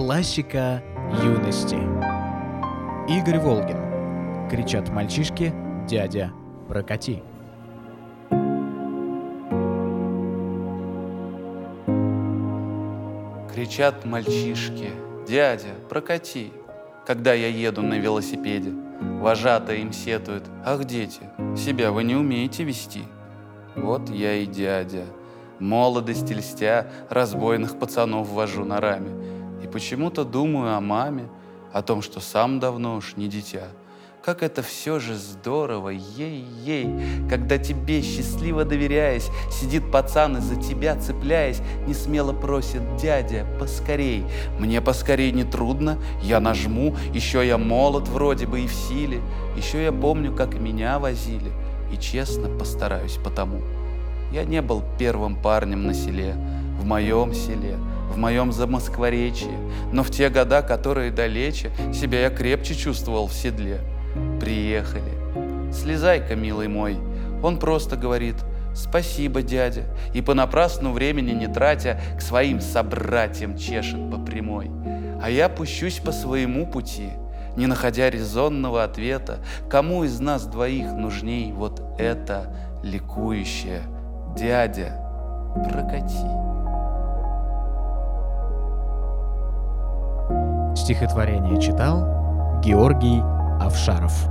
Классика юности. Игорь Волгин. Кричат мальчишки, дядя, прокати. Кричат мальчишки, дядя, прокати, когда я еду на велосипеде. Вожатая им сетует, ах, дети, себя вы не умеете вести. Вот я и дядя, молодость льстя, разбойных пацанов вожу на раме. Почему-то думаю о маме, о том, что сам давно уж не дитя. Как это все же здорово, ей-ей, когда тебе, счастливо доверяясь, сидит пацан и за тебя цепляясь, не смело просит дядя, поскорей. Мне поскорей не трудно, я нажму, еще я молод вроде бы и в силе, еще я помню, как меня возили, и честно постараюсь потому. Я не был первым парнем на селе, в моем селе, в моем замоскворечье, но в те года, которые далече, себя я крепче чувствовал в седле. Приехали. Слезай-ка, милый мой. Он просто говорит «Спасибо, дядя», и понапрасну времени не тратя, к своим собратьям чешет по прямой. А я пущусь по своему пути, не находя резонного ответа, кому из нас двоих нужней вот это ликующее «Дядя, прокати». Стихотворение читал Георгий Авшаров.